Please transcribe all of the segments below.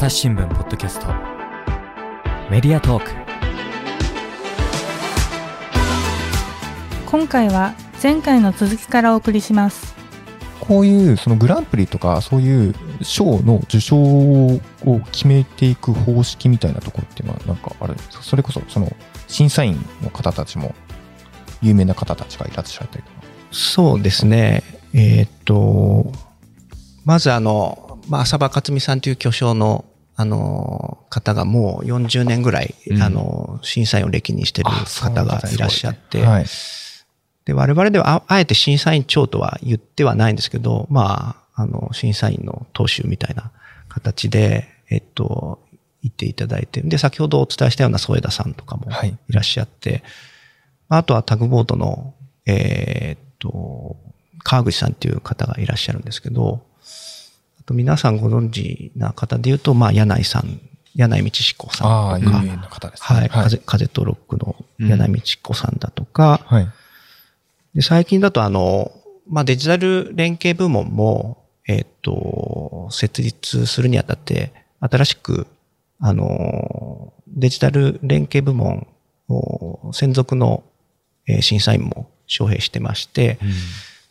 朝日新聞ポッドキャストメディアトーク今回は前回の続きからお送りしますこういうそのグランプリとかそういう賞の受賞を決めていく方式みたいなところっていうのはなんかあるんですか？それこそその審査員の方たちも有名な方たちがいらっしゃったりとか。そうですね。えーっと、まずあの、まあ、浅場克美さんという巨匠の、あの、方がもう40年ぐらい、うん。あの、審査員を歴任してる方がいらっしゃって、はい。で、我々ではああえて審査員長とは言ってはないんですけど、まあ、あの、審査員の党首みたいな形で、えっと、言っていただいて、で、先ほどお伝えしたような添田さんとかもはい。いらっしゃって、あとはタグボートの、えーっと、川口さんっていう方がいらっしゃるんですけど、あと皆さんご存知な方で言うと、まあ、柳井さん、柳井道彦さああ、んとか、有名な方ですね。はい、風、風とロックの柳井道彦さんだとか、はい。で最近だとあの、まあ、デジタル連携部門も、えっ、と、設立するにあたって、新しく、あの、デジタル連携部門を専属のえー審査員も招聘してまして、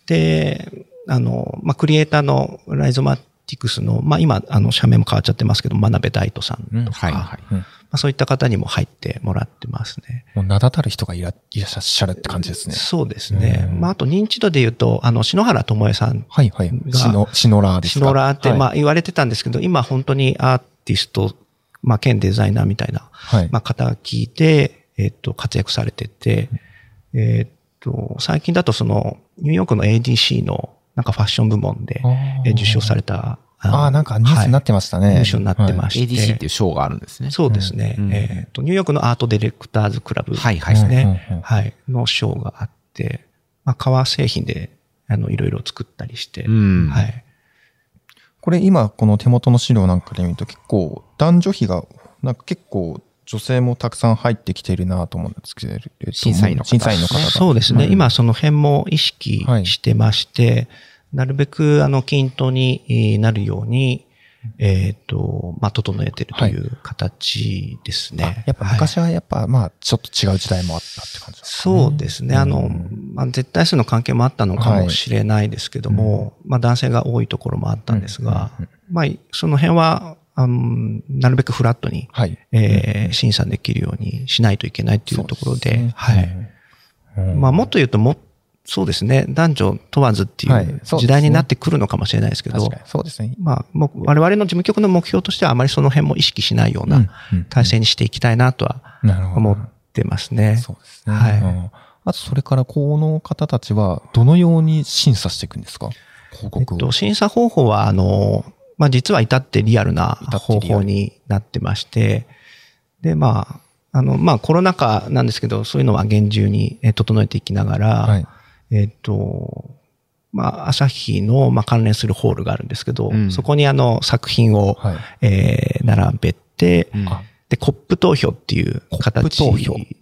で、あの、まあ、クリエイターのライゾマティクスの、まあ、今、あの、社名も変わっちゃってますけど、真鍋大斗さんとか、はいはい。うんまあ、そういった方にも入ってもらってますね。もう名だたる人がいらいらっしゃるって感じですね。そうですね。うんまあ、あと認知度で言うと、あの、篠原智恵さん、はいはい。がシノ、シノラーですか？シノラーって、はいまあ、言われてたんですけど、今本当にアーティスト、まあ、兼デザイナーみたいな、はい。まあ、方が聞いて、えっと、活躍されてて、えっと、最近だとその、ニューヨークの ADC の、なんかファッション部門で、え受賞された。のああ、なんかニュースになってましたね。はいニュースになってまして。ADC っていう賞があるんですね。そうですね。うんえっと、ニューヨークのアートディレクターズクラブはいはいですね。うんうんうんはい。の賞があって、まあ、革製品で、あの、いろいろ作ったりして、うんはい。これ今この手元の資料なんかで見ると結構男女比がなんか結構女性もたくさん入ってきているなと思うんですけど、えっと審査員の方審査員の方が。そうですね。はい今その辺も意識してまして、なるべくあの均等にえーなるように、えっ、と、まあ、整えてるという形ですね。あやっぱはい。昔はやっぱまあちょっと違う時代もあったって感じですかね。そうですね。あの、まあ、絶対数の関係もあったのかもしれないですけども、まあ、男性が多いところもあったんですが、うんうんまあ、その辺は、あのなるべくフラットに、はい。えー審査できるようにしないといけないというところで、そうすね。はい。うん。まあ、もっと言うとも、そうですね、男女問わずっていはいう時代になってくるのかもしれないですけど、確かにそうですね。まあ、もう我々の事務局の目標としてはあまりその辺も意識しないよううんなうん体制にしていきたいなとは。思ってますね。そうですね。はいうんあとそれからこの方たちはどのように審査していくんですか？広えっ告を。と、審査方法は、あの、まあ、実は至ってリアルな方法になってまして、で、まあ、あの、まあ、コロナ禍なんですけど、そういうのは厳重にえ整えていきながら、はい。えっと、まあ、朝日の、まあ、関連するホールがあるんですけど、うん。そこにあの、作品を、はい。えー並べて、うん。あ。で、コップ投票っていう形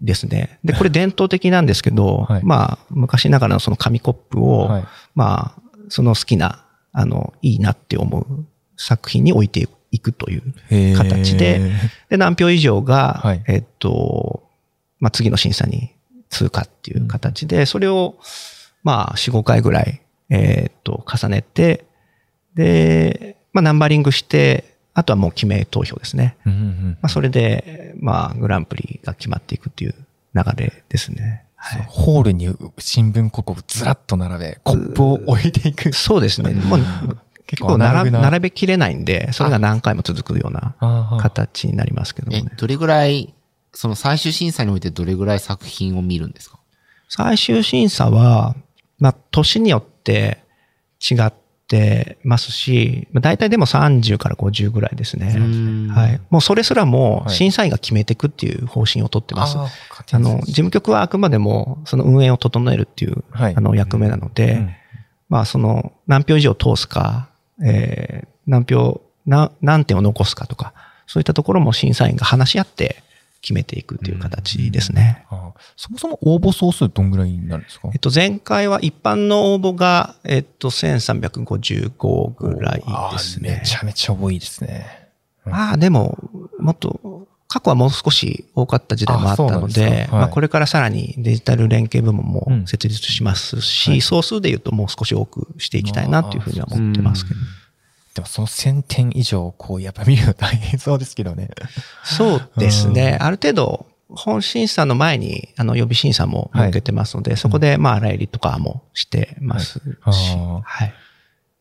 ですね。で、これ伝統的なんですけど、はい。まあ、昔ながらのその紙コップを、はい。まあ、その好きな、あの、いいなって思う作品に置いていくという形で、で、何票以上が、はい。えっと、まあ、次の審査に通過っていう形で、それを、まあ、4、5回ぐらい、えっと、重ねて、で、まあ、ナンバリングして、あとはもう決め投票ですね。うんうんまあ、それで、まあ、グランプリが決まっていくっていう流れですね。はい。ホールに新聞広告をずらっと並べ、コップを置いていく。そうですね。もう結構並べ並べきれないんで、それが何回も続くような形になりますけどもね、。えどれぐらい、その最終審査においてどれぐらい作品を見るんですか？最終審査は、まあ、年によって違ってますし、まあ大体でも30から50ぐらいですね。んはい。もうそれすらもはい審査員が決めていくっていう方針をとってます。あーあの、事務局はあくまでもその運営を整えるっていう、はいあの役目なので、うんまあその何票以上通すか、えー何票、な何点を残すかとか、そういったところも審査員が話し合って決めていくっていう形ですね。あー。そもそも応募総数どんぐらいになるんですか？えっと、前回は一般の応募が、えっと、1355ぐらいですね。め。ちゃめちゃ多いですね。まあでも、もっと、過去はもう少し多かった時代もあったのですで、かはい。まあこれからさらにデジタル連携部門もうん。設立しますし、はい。総数で言うともう少し多くしていきたいなっていうふうには思ってますけど。でもその1000点以上、こう、やっぱ見るの大変そうですけどね。そうですね。うある程度、本審査の前に、あの、予備審査も設けてますので、そこで、まあ、洗いりとかもしてますし、はいはい。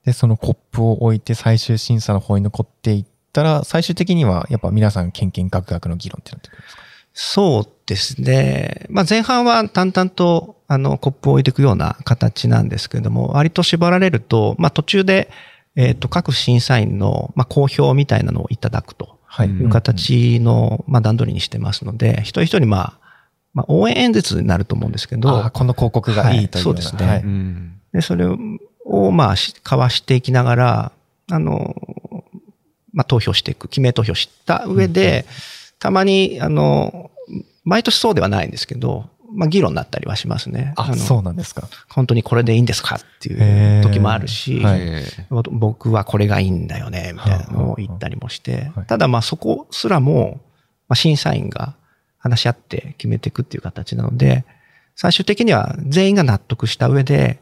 で、そのコップを置いて最終審査の方に残っていったら、最終的にはやっぱ皆さん、けんけんがくがくの議論ってなってくるんですか？そうですね。まあ、前半は淡々と、あの、コップを置いていくような形なんですけれども、割と縛られると、まあ、途中で、えっ、と、各審査員の、まあ、公表みたいなのをいただくとはい。いう形の、まあ、段取りにしてますので、一人一人、まあ、まあ、応援演説になると思うんですけど、この広告がいいというはいそうですねはいうん。で、それを、まあ、し交わしていきながら、あの、まあ、投票していく、記名投票した上で、たまに、あの、毎年そうではないんですけど、まあ、議論になったりはしますね。あ、のそうなんですか。本当にこれでいいんですかっていう時もあるし、はいえ僕はこれがいいんだよね、みたいなのを言ったりもしてはい、ただまあそこすらも、まあ、審査員が話し合って決めていくっていう形なので、最終的には全員が納得した上で、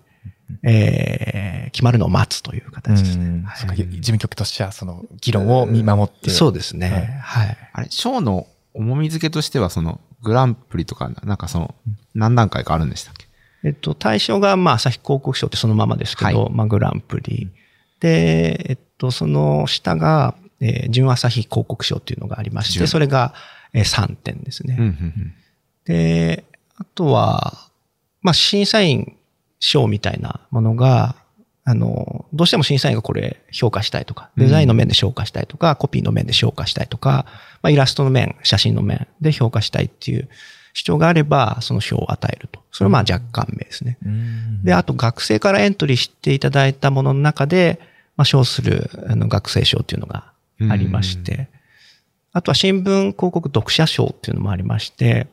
えー決まるのを待つという形ですね。うんはい事務局としてはその議論を見守って。そうですね。はい。あれ、賞の重み付けとしては、その、グランプリとか、なんかその、何段階かあるんでしたっけ？えっと、対象が、まあ、朝日広告賞ってそのままですけど、はい。まあ、グランプリ。で、えっと、その下が、えー、準朝日広告賞っていうのがありまして、準それが、えー3点ですね。うんうん。で、あとは、まあ、審査員賞みたいなものが、あの、どうしても審査員がこれ評価したいとか、デザインの面で評価したいとか、コピーの面で評価したいとか、まあ、イラストの面、写真の面で評価したいっていう主張があれば、その賞を与えると。それはまあ若干名ですね。うん。で、あと学生からエントリーしていただいたものの中で、まあ、賞するあの学生賞っていうのがありまして、あとは新聞広告読者賞っていうのもありまして、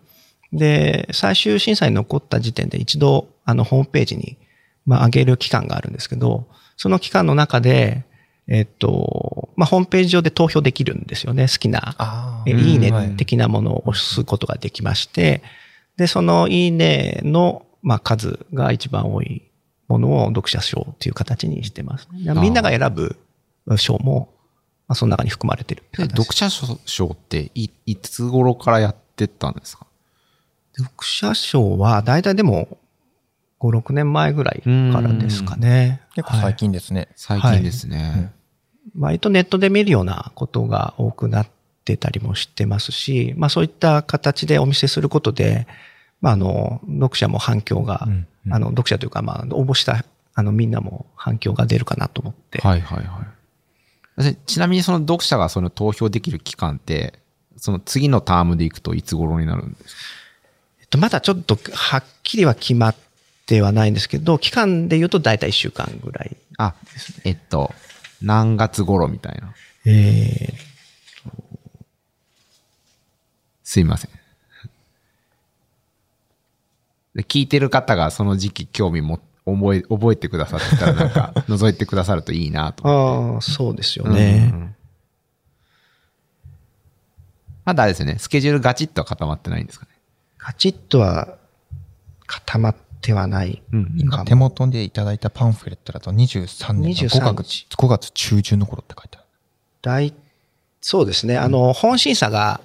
で、最終審査に残った時点で一度、あの、ホームページに、まあ、上げる期間があるんですけど、その期間の中で、えっと、まあ、ホームページ上で投票できるんですよね。好きないいねはい。的なものを押すことができまして、で、そのいいねの、まあ、数が一番多いものを読者賞っていう形にしてます。でみんなが選ぶ賞も、まあ、その中に含まれてるって読者賞ってい、いつ頃からやってったんですか？読者賞は、だいたいでも、5、6年前ぐらいからですかね。結構最近ですね。最近ですね。割とネットで見るようなことが多くなってたりもしてますし、まあそういった形でお見せすることで、まああの、読者も反響が、うんうんあの、読者というか、まあ応募した、あの、みんなも反響が出るかなと思って。はいはいはい。でちなみにその読者がその投票できる期間って、その次のタームでいくといつ頃になるんですか？えっと、まだちょっとはっきりは決まってはないんですけど、期間で言うと大体1週間ぐらい。あ、えっと、何月頃みたいな。えすいません。で聞いてる方がその時期興味も覚え、覚えてくださってたらなんか 覗いてくださるといいなとー、ああ、そうですようんね。うんまだあれですよね。スケジュールガチッとは固まってないんですかね。カチッとは固まってはない。うん今手元でいただいたパンフレットだと23年の5 23月 ,5 月中旬の頃って書いてある。大、そうですね。あの、本審査が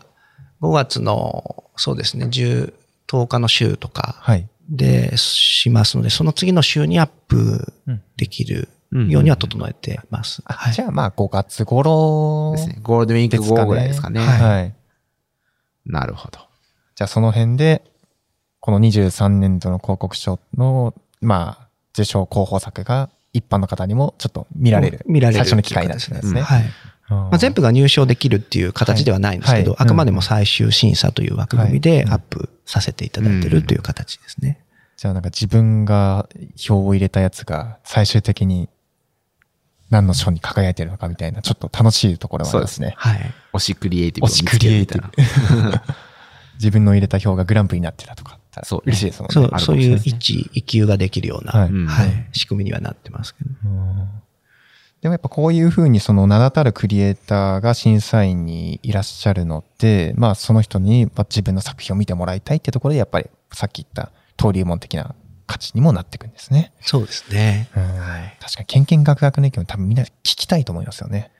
5月の、そうですね、10、10日の週とかはい。でしますので、その次の週にアップできるようには整えてます。あはいじゃあまあ5月頃ですね。ゴールデンウィーク後ぐらいですかね。はい。はいなるほど。じゃあその辺で、この23年度の広告賞の、まあ、受賞候補作が一般の方にもちょっと見られる。見られる最初の機会になんですね。はい。ままあ、全部が入賞できるっていう形ではないんですけど、はいはいあくまでも最終審査という枠組みではいアップさせていただいてるという形ですね。じゃあなんか自分が票を入れたやつが最終的に何の賞に輝いてるのかみたいな、ちょっと楽しいところはありますね。はい。推しクリエイティブを推し見つけるみたいな。自分の入れた票がグランプリになってたとかたらそうね嬉しいですもんね。そうそういう一、一級ができるような、はい仕組みにはなってますけど。うんでもやっぱこういうふうにその名だたるクリエイターが審査員にいらっしゃるのって、まあその人にまあ自分の作品を見てもらいたいってところでやっぱりさっき言った登竜門的な価値にもなっていくんですね。そうですね。うん確かに、ケンケンガクガクの意見も多分みんな聞きたいと思いますよね。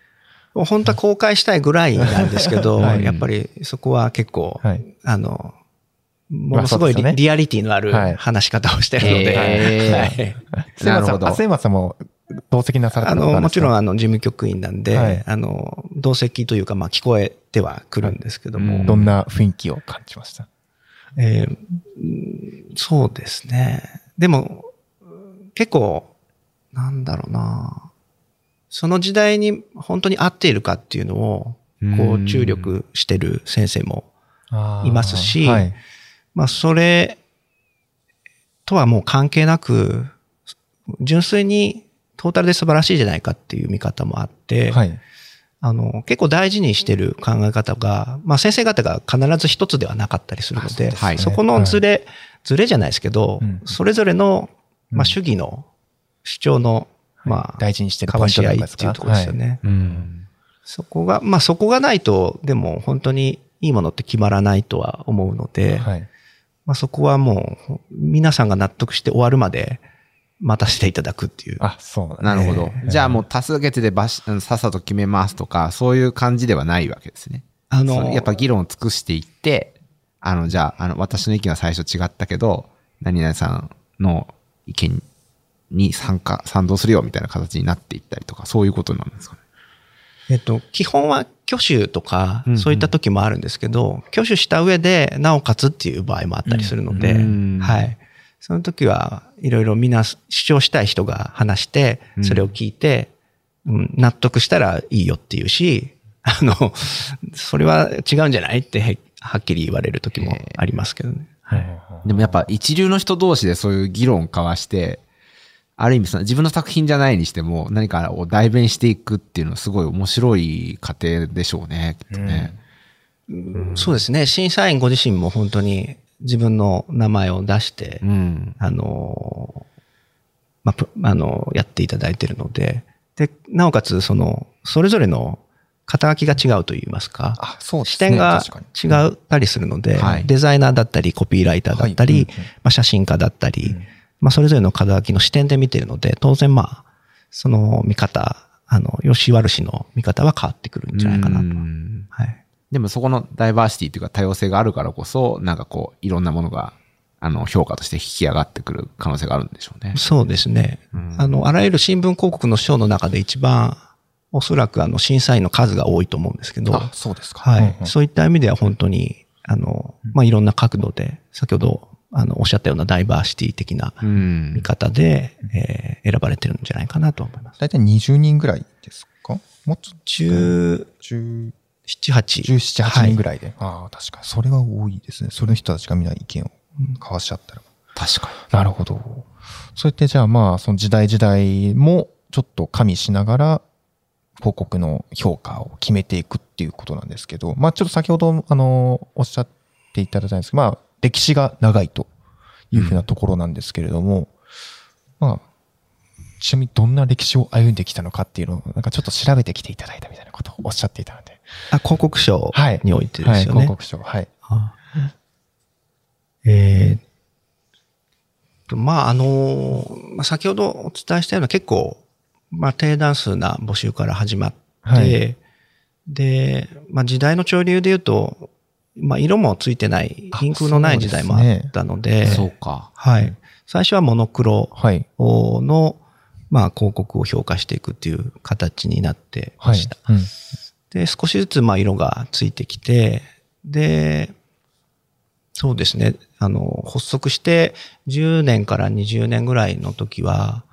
本当は公開したいぐらいなんですけど、はいやっぱりそこは結構、はい。あの、ものすごいリ,、まあね。リアリティのあるはい。話し方をしてるので、へー。はい。なる松さんも同席なされたあの、もちろんん。あの、事務局員なんで、はい。あの、同席というか、まあ、聞こえてはくるんですけども、うんどんな雰囲気を感じました？えーうんそうですね。でも、結構、なんだろうな。その時代に本当に合っているかっていうのを、こう、注力してる先生もいますしはい。まあ、それとはもう関係なく、純粋にトータルで素晴らしいじゃないかっていう見方もあって、はい。あの、結構大事にしてる考え方が、まあ先生方が必ず一つではなかったりするので、すねそこのズレ、ズレじゃないですけど、うんそれぞれの、まうんあ主義の主張の、まあ、大事にしてる交わし合いっていうところですよね。うん。そこが、まあそこがないと、でも本当にいいものって決まらないとは思うので、はい。まあそこはもう、皆さんが納得して終わるまで待たせていただくっていう。あ、そうなるほど。えーじゃあもう多数決でばしさっさと決めますとか、そういう感じではないわけですね。あそのやっぱ議論を尽くしていって、あの、じゃあ、あの、私の意見は最初違ったけど、何々さんの意見に参加、賛同するよみたいな形になっていったりとか、そういうことなんですかね。えっと、基本は挙手とかうんうん、そういった時もあるんですけど、挙手した上で、なおかつっていう場合もあったりするので、うんはい。その時はいろいろみんな主張したい人が話してう、んそれを聞いて、うん、納得したらいいよっていうし、あの、それは違うんじゃないってへはっきり言われる時もありますけどね。はい。でもやっぱ一流の人同士でそういう議論を交わして、ある意味その自分の作品じゃないにしても何かを代弁していくっていうのはすごい面白い過程でしょうね、きっとね。そうですね。審査員ご自身も本当に自分の名前を出して、うん。あの、まあ、ぷあの、やっていただいているので、で、なおかつ、その、それぞれの肩書きが違うといいますか、あ、そうですね。視点が違ったりするので、はいデザイナーだったり、コピーライターだったり、まあ、写真家だったり、うんまあ、それぞれの肩書きの視点で見ているので、当然まあ、その見方、あの、吉悪氏の見方は変わってくるんじゃないかなと。うんはい。でもそこのダイバーシティというか多様性があるからこそ、なんかこう、いろんなものが、あの、評価として引き上がってくる可能性があるんでしょうね。そうですね。うんあの、あらゆる新聞広告の賞の中で一番、おそらくあの、審査員の数が多いと思うんですけど、あ、そうですか。はい、うんうんそういった意味では本当に、あの、まあ、いろんな角度で、先ほど、あの、おっしゃったようなダイバーシティ的なうん見。方で、えー選ばれてるんじゃないかなと思います。大体20人ぐらいですか？もっと。17、10 8。17、8人ぐらい。らいで。ああ、確かに。それは多いですね。その人たちがみんな意見を交わしちゃったら。確かなるほど。そうやってじゃあまあ、その時代時代もちょっと加味しながら、広告の評価を決めていくっていうことなんですけど、まあちょっと先ほど、あの、おっしゃっていただいたんですけど、まあ歴史が長いというふうなところなんですけれども、まあ、ちなみにどんな歴史を歩んできたのかっていうのを、なんかちょっと調べてきていただいたみたいなことをおっしゃっていたので。あ、広告賞はい。においてですよね。はい、広告賞。はい。あえーまあ、あの、まあ、先ほどお伝えしたような結構、まあ、低段数な募集から始まって、はいで、まあ、時代の潮流で言うと、まあ、色もついてない、あ貧空のない時代もあったので、に。そうか。はい。最初はモノクロはい。の、まあ、広告を評価していくっていう形になってまはいした。。うんで、少しずつまあ色がついてきて、で、そうですね、あの、発足して10年から20年ぐらいの時は、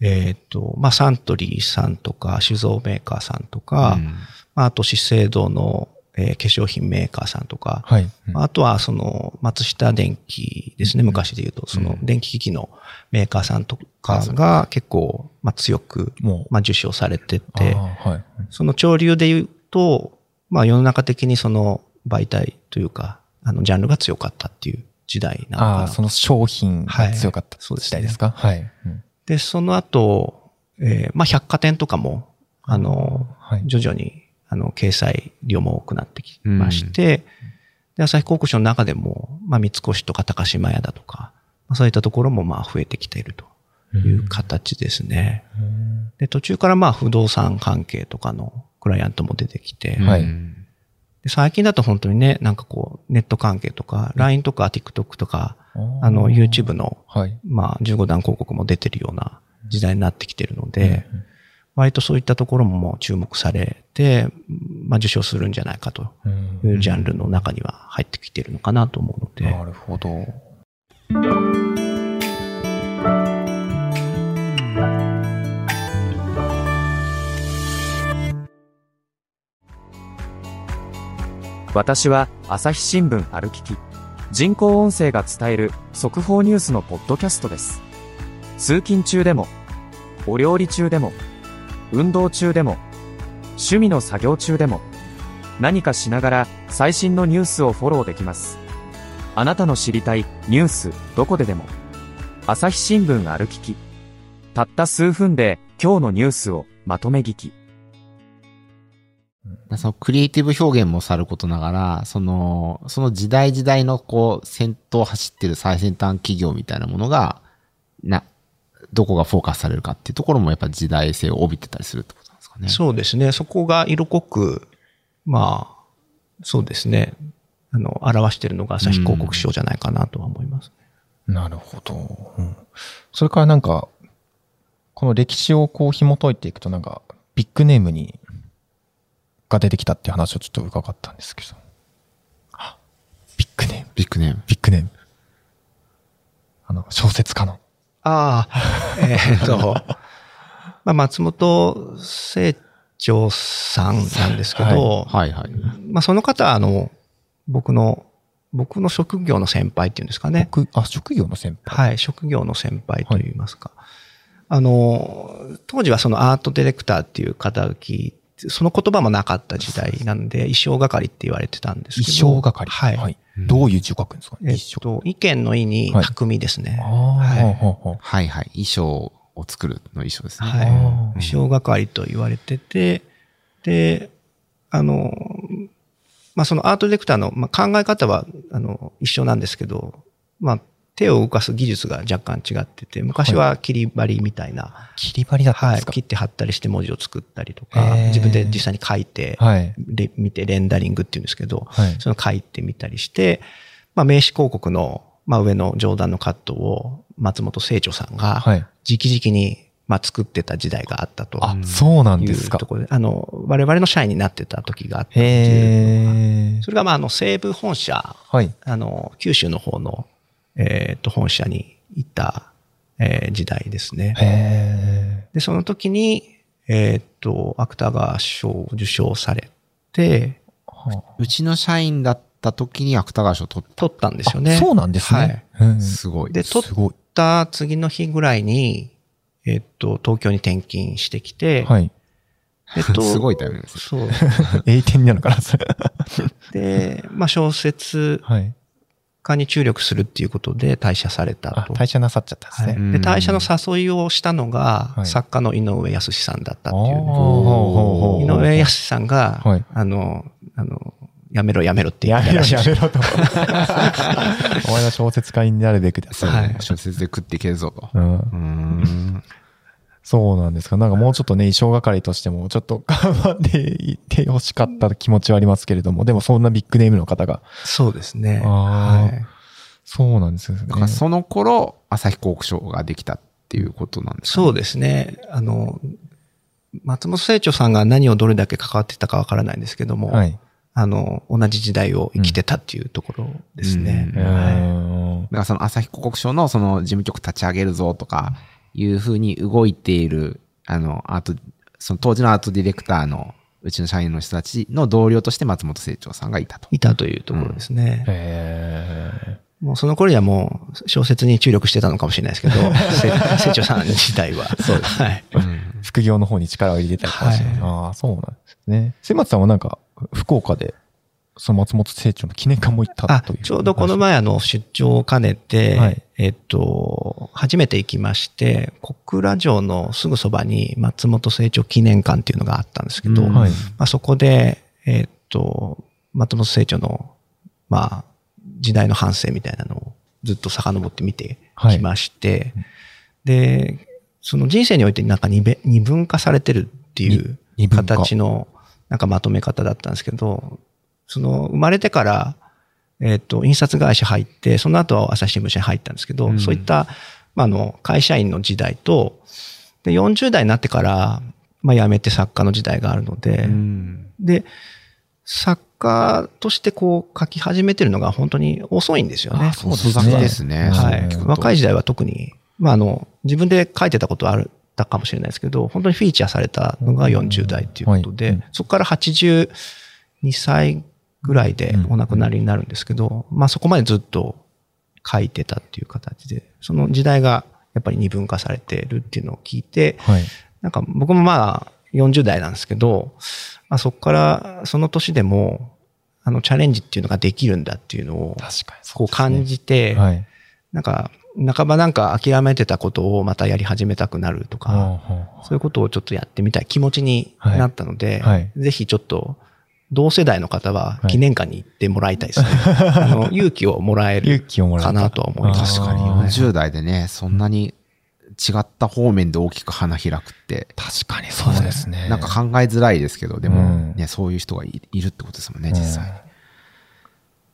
えっ、と、まあサントリーさんとか酒造メーカーさんとか、うんまああと資生堂の、えー化粧品メーカーさんとか、はい。うんあとはその松下電器ですね、昔で言うと、その電気機器のメーカーさんとかが結構、まあ強く、まあ受賞されてて、はい。その潮流で言うと、まあ世の中的にその媒体というか、あのジャンルが強かったっていう時代なのかな。その商品が強かったはいそうですね時代ですか？はい。うんで、その後、えーまあ百貨店とかも、あの、はい。徐々に、あの、掲載量も多くなってきまして、で、朝日広告賞の中でも、まあ、三越とか高島屋だとか、まあ、そういったところも、まあ、増えてきているという形ですね。で、途中から、まあ、不動産関係とかのクライアントも出てきて、で最近だと本当にね、なんかこう、ネット関係とか、LINE とか TikTok とか、あの、YouTube の、はい。まあ、15段広告も出てるような時代になってきてるので、割とそういったところももう注目されて、まあ、受賞するんじゃないかとうん。いうジャンルの中には入ってきてるのかなと思うので、なるほど。私は朝日新聞歩きき人工音声が伝える速報ニュースのポッドキャストです。通勤中でもお料理中でも運動中でも趣味の作業中でも何かしながら最新のニュースをフォローできます。あなたの知りたいニュースどこででも朝日新聞歩きき。たった数分で今日のニュースをまとめ聞き。そのクリエイティブ表現もさることながら、その、その時代時代のこう、先頭走ってる最先端企業みたいなものが、な、どこがフォーカスされるかっていうところもやっぱ時代性を帯びてたりするってことなんですかね。そうですね、そこが色濃く、まあ、そうですね、あの、表してるのが朝日広告賞じゃないかなとは思います。なるほど。うんそれからなんか、この歴史をこう紐解いていくとなんか、ビッグネームに、が出てきたっていう話をちょっと伺ったんですけど。あビッグネーム、ビッグネーム。ビッグネーム。あの、小説家の。ああ、えっと、まあ、松本清張さんなんですけど、はいはい。まあ、その方は、あの、僕の、僕の職業の先輩っていうんですかね。僕あ、職業の先輩。はい、職業の先輩といいますか。あの、当時はそのアートディレクターっていう肩書き、その言葉もなかった時代なんで、衣装係って言われてたんですけど。衣装係。はい。どういう字を書くんですか？えっ衣装。と、意見の意にはい匠ですね。ああ、はいはいはい。衣装を作るの衣装ですね。はい。衣装係と言われてて、で、あの、まあ、そのアートディレクターの、まあ、考え方は、あの、一緒なんですけど、まあ、手を動かす技術が若干違ってて、昔は切り張りみたいな、切り張りだったんはい、ですか？切って貼ったりして文字を作ったりとか自分で実際に書いて、はい。レ見てレンダリングっていうんですけど、はい。その書いてみたりして、まあ、名刺広告の、まあ、上の上段のカットを松本清張さんが、はい。直々に、まあ、作ってた時代があったと。あ、そうなんいですかうと。ころで、あの、我々の社員になってた時があったっていう。へえ。それが、まあ、あの、西部本社、はい。あの、九州の方の、えっ、と、本社に行った、えー時代ですね。で、その時に、えっ、と、芥川賞を受賞されて、はうちの社員だった時に芥川賞を取っ取ったんですあよね。そうなんですはいね。うんた。すごい。で、取っ。た次の日ぐらいに、えっ、と、東京に転勤してきて、はい。えっと、すごいタイミングですそう。栄転なのかな、それ。で、まあ、小説はい。家に注力するっていうことで退社されたあ、と。退社なさっちゃったんですはい、ね。で、退社の誘いをしたのが、はい作家の井上康さんだったっていう井上康さんが、はいあの、あの、やめろやめろって言やめろったらしいやめろと。お前は小説家になるべきだ。はい小説で食っていけるぞと。うんうーん。そうなんですか。なんかもうちょっとね、衣装係としても、ちょっと頑張っていってほしかった気持ちはありますけれども、でもそんなビッグネームの方が、そうですね。はいそうなんですよね。だからその頃、朝日広告賞ができたっていうことなんですかね。そうですね。あの、松本清張さんが何をどれだけ関わってたかわからないんですけども、はい。あの、同じ時代を生きてたっていうところですね。うんうはいだからその朝日広告賞のその事務局立ち上げるぞとかいうふうに動いている、あの、アート、その当時のアートディレクターのうちの社員の人たちの同僚として松本清張さんがいたと。いたというところですね。へもうその頃にはもう小説に注力してたのかもしれないですけど、せ 清張さん自体は。そうです。はい。ー副業の方に力を入れてたりとかして、はいああ、そうなんですね。瀬松さんはなんか、福岡でその松本清張の記念館も行ったあという。ちょうどこの前あの出張を兼ねて、はい。えっと、初めて行きまして、小倉城のすぐそばに松本清張記念館っていうのがあったんですけど、うん。はい。まあ、そこで、えっと、松本清張の、まあ、時代の反省みたいなのをずっと遡って見てきまして、で、その人生においてなんか二分化されてるっていう形のなんかまとめ方だったんですけど、その生まれてから、えっ、と、印刷会社入って、その後朝日新聞社に入ったんですけど、うん。そういった、まあ、あの、会社員の時代と、で、40代になってから、まあ、辞めて作家の時代があるので、うん。で、作家としてこう書き始めてるのが本当に遅いんですよね。そうですね。はい。うん若い時代は特に、まあ、あの、自分で書いてたことはあるったかもしれないですけど、本当にフィーチャーされたのが40代っていうことで、はい。うん。そこから82歳ぐらいでお亡くなりになるんですけど、まあそこまでずっと書いてたっていう形で、その時代がやっぱり二分化されてるっていうのを聞いて、はい。なんか僕もまあ40代なんですけど、まあ、そこからその年でも、あのチャレンジっていうのができるんだっていうのをこう感じて、はい。なんか半ばなんか諦めてたことをまたやり始めたくなるとか、はそういうことをちょっとやってみたい気持ちになったので、はい。はいぜひちょっと同世代の方ははい記念館に行ってもらいたいですね。あの勇気をもらえ勇る気をもらえたかなとは思います。確かにはい40代でね、そんなに違った方面で大きく花開くって、確かにそうですね。なんか考えづらいですけど、でもうんね、そういう人がいいるってことですもんね、うん実際に。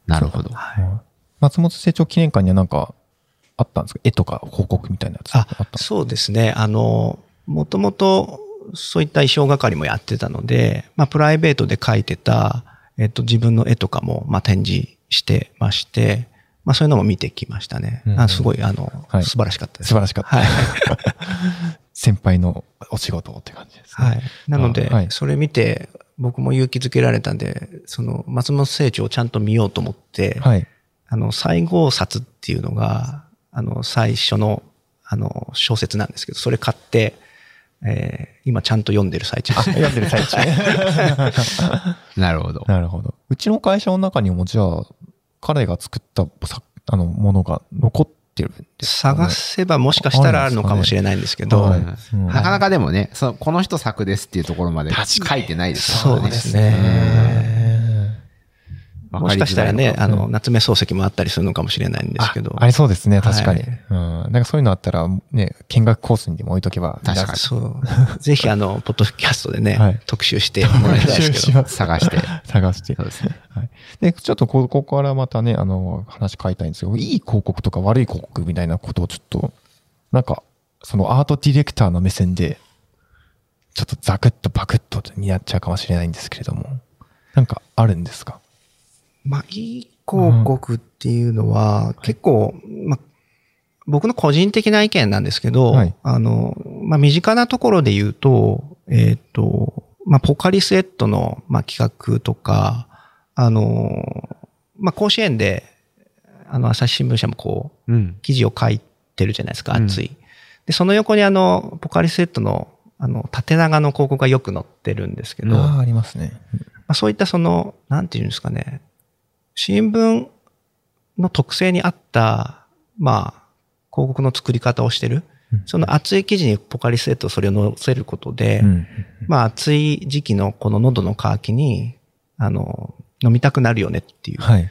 なるほど。うん松本清張記念館にはなんかあったんですか？絵とか広告みたいなやつああったんですか？そうですね。あの、もともとそういった衣装係もやってたので、まあ、プライベートで描いてた、えっと、自分の絵とかも、まあ、展示してまして、まあ、そういうのも見てきましたね。うんあすごい、あの、はい素晴らしかったです。素晴らしかった。はい。先輩のお仕事って感じですね。はい。なので、あはいそれ見て、僕も勇気づけられたんで、その、松本清張をちゃんと見ようと思って、はい。あの、西郷札っていうのが、あの、最初の、あの、小説なんですけど、それ買って、えー今ちゃんと読んでる最中です。読んでる最中。なるほど。なるほど。うちの会社の中にもじゃあ、彼が作ったさあのものが残ってるんですかね？探せばもしかしたらあるのかもしれないんですけど、はいうんうんなかなかでもね、そのこの人作ですっていうところまで書いてないですそうですね。わもしかしたらね、かあの、夏目漱石もあったりするのかもしれないんですけど。あありそうですね、確かに。はいうん。なんかそういうのあったら、ね、見学コースにでも置いとけば。確かにそう。ぜひあの、ポッドキャストでね、はい特集してもらいたいですけど。探して。探して。そうですね。はい。で、ちょっとこここからまたね、あの、話変えたいんですけど、いい広告とか悪い広告みたいなことをちょっと、なんか、そのアートディレクターの目線で、ちょっとザクッとバクッとになっちゃうかもしれないんですけれども、なんかあるんですか？まあ、いい広告っていうのは、結構、まあ、僕の個人的な意見なんですけど、はいあの、まあ、身近なところで言うと、えっ、と、まあ、ポカリスエットの、まあ、企画とか、あの、まあ、甲子園で、あの、朝日新聞社もこう、うん。記事を書いてるじゃないですか、うん熱い。で、その横にあの、ポカリスエットの、あの、縦長の広告がよく載ってるんですけど、ああ、ありますね。まあ、そういったその、なんていうんですかね、新聞の特性に合った、まあ、広告の作り方をしてる。その熱い記事にポカリスエットをそれを載せることで、うん。まあ暑い時期のこの喉の渇きに、あの、飲みたくなるよねっていう、はい。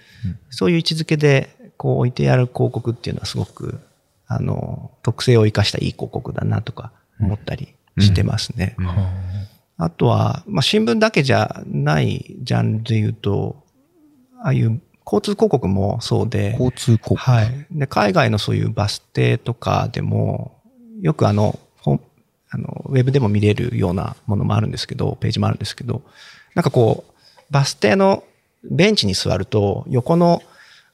そういう位置づけで、こう置いてある広告っていうのはすごく、あの、特性を生かしたいい広告だなとか思ったりしてますね。うんあとは、まあ、新聞だけじゃないジャンルで言うと、ああいう交通広告もそうで、交通広告。はい。で、海外のそういうバス停とかでも、よくあの、あの、ウェブでも見れるようなものもあるんですけど、ページもあるんですけど、なんかこう、バス停のベンチに座ると、横の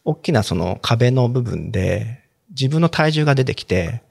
大きなその壁の部分で、自分の体重が出てきて、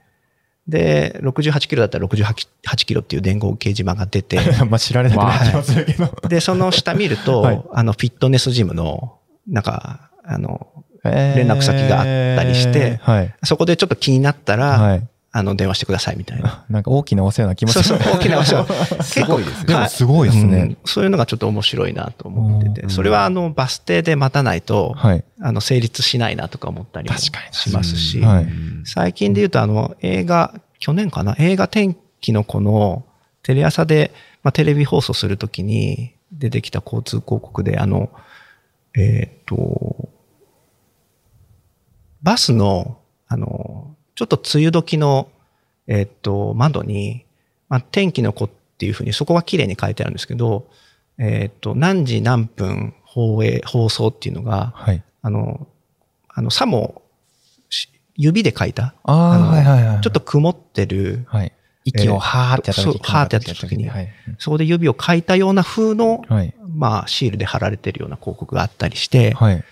で、68キロだったら68 8キロっていう伝言掲示板が出て、まあ知られなくなっちゃいますけど。で、その下見ると、はいあの、フィットネスジムの、なんか、あの、連連絡先があったりしてはい。そこでちょっと気になったら、はい。あの、電話してくださいみたいな。なんか大きなお世話な気もそうそう、大きなお世話。すごいですね。でもすごいですねうんそういうのがちょっと面白いなと思ってて、うんそれはあの、バス停で待たないと、はい。あの、成立しないなとか思ったりもしますし、はい最近で言うとあの、映画、去年かな？映画天気の子のテレ朝で、まあ、テレビ放送するときに出てきた交通広告で、あの、えーっと、バスの、あの、ちょっと梅雨時の、えーっと、窓に、まあ、天気の子っていうふうに、そこは綺麗に書いてあるんですけど、えーっと、何時何分放映、放送っていうのが、はい。あの、あの、さも、し指で書いた、ああ、はいはいはい。ちょっと曇ってる、はい。息をはーってやった時そうはーってやった時にはい。そこで指を書いたような風の、はい。まあ、シールで貼られてるような広告があったりして、はい。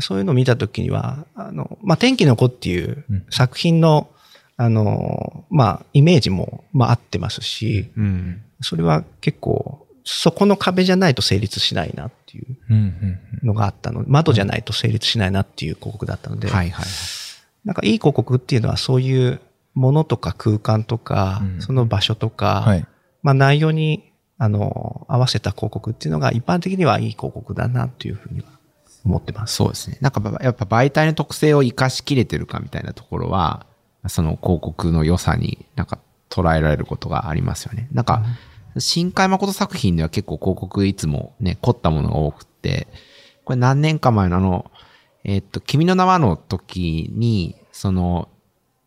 そういうのを見たときには、あの、まあ、天気の子っていううん作品の、あの、まあ、イメージも、まあ、合ってますし、うん。それは結構、そこの壁じゃないと成立しないなっていううんうんうん。のがあったので、窓じゃないと成立しないなっていう広告だったので、はいはい。なんかいい広告っていうのはそういうものとか空間とか、うんその場所とか、はい。まあ内容に、あの、合わせた広告っていうのが一般的にはいい広告だなっていうふうには思ってます。そうですね。なんかばやっぱ媒体の特性を活かしきれてるかみたいなところは、その広告の良さになんか捉えられることがありますよね。なんか、新海誠作品では結構広告いつもね、凝ったものが多くって、これ何年か前のあの、えっと、君の名はの時に、その、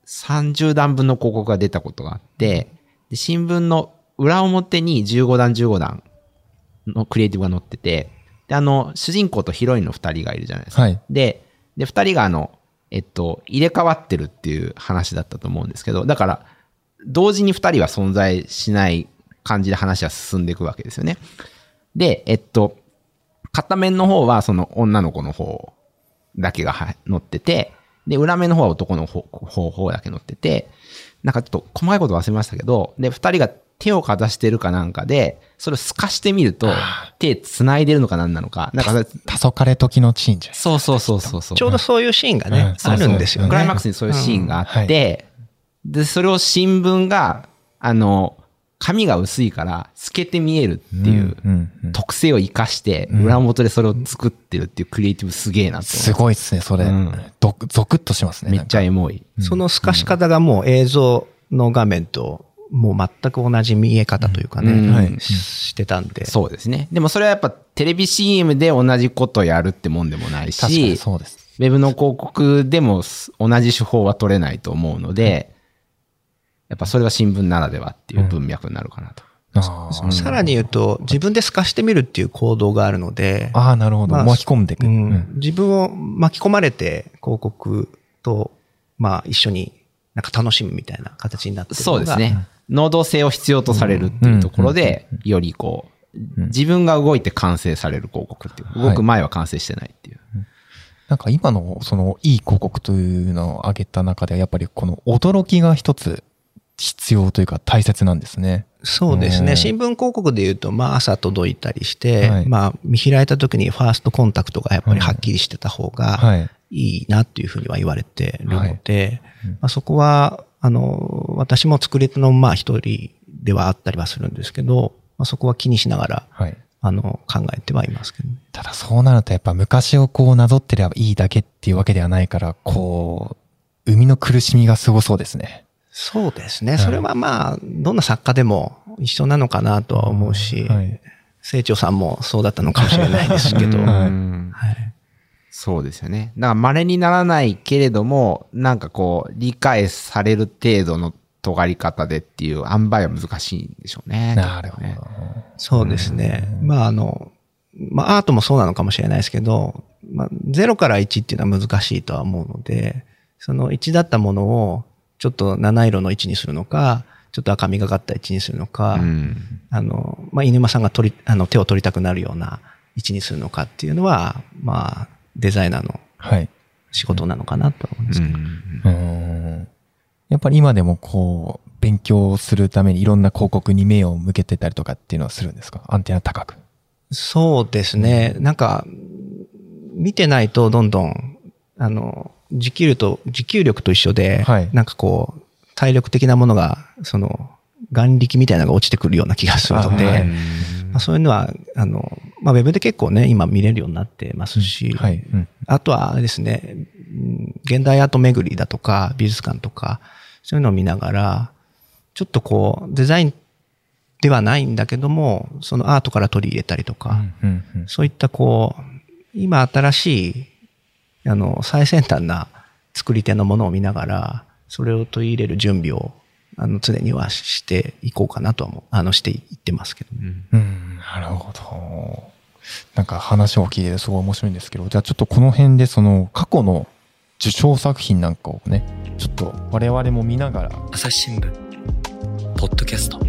30段分の広告が出たことがあって、で新聞の裏表に15段15段のクリエイティブが載ってて、で、あの、主人公とヒロインの二人がいるじゃないですか。はい。で、で、二人があの、えっと、入れ替わってるっていう話だったと思うんですけど、だから、同時に二人は存在しない感じで話は進んでいくわけですよね。で、えっと、片面の方はその女の子の方だけがは載ってて、で、裏面の方は男の方方方だけ載ってて、なんかちょっと細かいこと忘れましたけど、で、二人が手をかざしてるかなんかで、それを透かしてみると、手繋いでるのか何なのか、なんかそれ、黄昏時のシーンじゃないそうそうそうそうそう。ちょうどそういうシーンがね、うん。あるんですよね。クライマックスにそういうシーンがあうん。って、で、それを新聞が、あの、紙が薄いから透けて見えるっていううんうん特性を生かして、裏表でそれを作ってるっていうクリエイティブすげえなとすごいですね、それうん。どゾクッとしますね。めっちゃエモい。その透かし方がもう映像の画面と、もう全く同じ見え方というかね、うんはいししてたんで。そうですね。でもそれはやっぱテレビ CM で同じことやるってもんでもないし、そうです。ウェブの広告でもす同じ手法は取れないと思うので、やっぱそれが新聞ならではっていう文脈になるかなと。あーさらに言うと、自分で透かしてみるっていう行動があるので、あー、なるほど。まあ巻き込んでいく。ううんん自分を巻き込まれて広告と、まあ一緒になんか楽しむみたいな形になってるのがそうですね。能動性を必要とされるっていうところで、よりこう、自分が動いて完成される広告っていう。動く前は完成してないっていう。なんか今のそのいい広告というのを挙げた中ではやっぱりこの驚きが一つ必要というか大切なんですね。そうですね。うん新聞広告で言うと、まあ朝届いたりして、はいまあ見開いた時にファーストコンタクトがやっぱりはっきりしてた方がはい。いいなっていうふうには言われてるので、うんまあ、そこは、あの、私も作り手のまあ一人ではあったりはするんですけど、まあ、そこは気にしながら、はい。あの、考えてはいますけどね。ただそうなるとやっぱ昔をこうなぞってればいいだけっていうわけではないから、こう、生みの苦しみがすごそうですね。そうですね。それはまあ、どんな作家でも一緒なのかなとは思うし、はい。清張さんもそうだったのかもしれないですけど、う はいんそうですよね。だから稀にならないけれども、なんかこう、理解される程度の尖り方でっていう塩梅は難しいんでしょうね。なるほど。ねそうですね。まああの、まあアートもそうなのかもしれないですけど、まあ0から1っていうのは難しいとは思うので、その1だったものをちょっと七色の1にするのか、ちょっと赤みがかった1にするのか、うん。あの、まあ、犬間さんが取り、あの、手を取りたくなるような位置にするのかっていうのは、まあ、デザイナーのはい。仕事なのかなとは思うんですけど。うーん。やっぱり今でもこう、勉強するためにいろんな広告に目を向けてたりとかっていうのはするんですか？アンテナ高く。そうですね。なんか、見てないとどんどん、あの、持久力と、持久力と一緒で、はい。なんかこう、体力的なものが、その、眼力みたいなのが落ちてくるような気がするので、あはい。まあ、そういうのは、あの、まあ、ウェブで結構ね、今見れるようになってますし、はい。うん。あとはですね、うん現代アート巡りだとか、美術館とか、そういうのを見ながら、ちょっとこう、デザインではないんだけども、そのアートから取り入れたりとか、うんうん。そういったこう、今新しい、あの、最先端な作り手のものを見ながら、それを取り入れる準備を、あの、常にはしていこうかなとはもう、あの、していってますけどね。うん、なるほど。なんか話を聞いててすごい面白いんですけど、じゃあちょっとこの辺でその過去の受賞作品なんかをね、ちょっと我々も見ながら、朝日新聞。ポッドキャスト。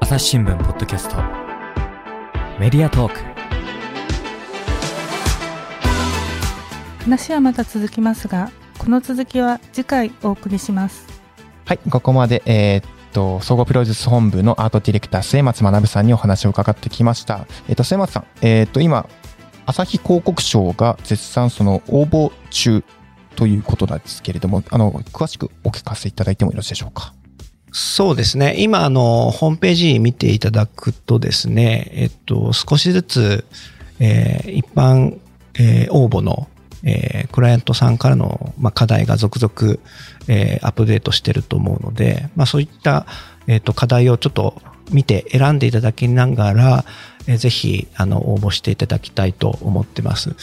朝日新聞ポッドキャストメディアトーク話はまた続きますが、この続きは次回お送りします。はい、ここまで、えーっと、総合プロデュース本部のアートディレクター、末松学さんにお話を伺ってきました。えーっと、末松さん、えーっと、今、朝日広告賞が絶賛その応募中ということなんですけれども、あの、詳しくお聞かせいただいてもよろしいでしょうか？そうですね。今、あの、ホームページ見ていただくとですね、えっと、少しずつ、えー一般、えー応募の、えークライアントさんからの、まあ、課題が続々、えアップデートしてると思うので、まあ、そういった、えっと、課題をちょっと見て選んでいただきながら、えーぜひ、あの、応募していただきたいと思ってます。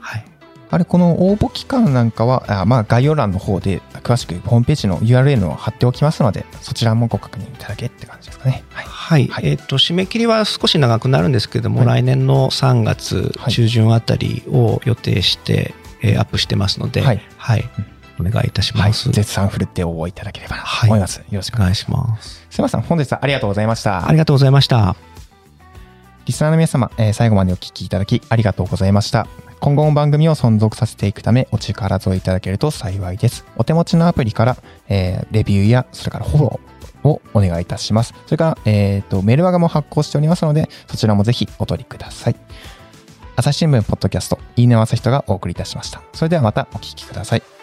はい。あれ、この応募期間なんかは、あまあ、概要欄の方で詳しくホームページの URL を貼っておきますので、そちらもご確認いただけって感じですかね。はい。はい。はいえっ、と、締め切りは少し長くなるんですけども、はい来年の3月はい中旬あたりを予定して、えーアップしてますので、はいはい。お願いいたしはい。ます。絶賛振るって応募いただければなとはい思います。よろしくお願いし。ます。すみません。本日はありがとうございました。ありがとうございました。リスナーの皆様、えー最後までお聞きいただきありがとうございました。今後も番組を存続させていくためお力添えいただけると幸いです。お手持ちのアプリから、えーレビューや、それからフォローをお願いいたします。それから、えっ、と、メールワガも発行しておりますので、そちらもぜひお取りください。朝日新聞ポッドキャスト、飯野朝人がお送りいたしました。それではまたお聞きください。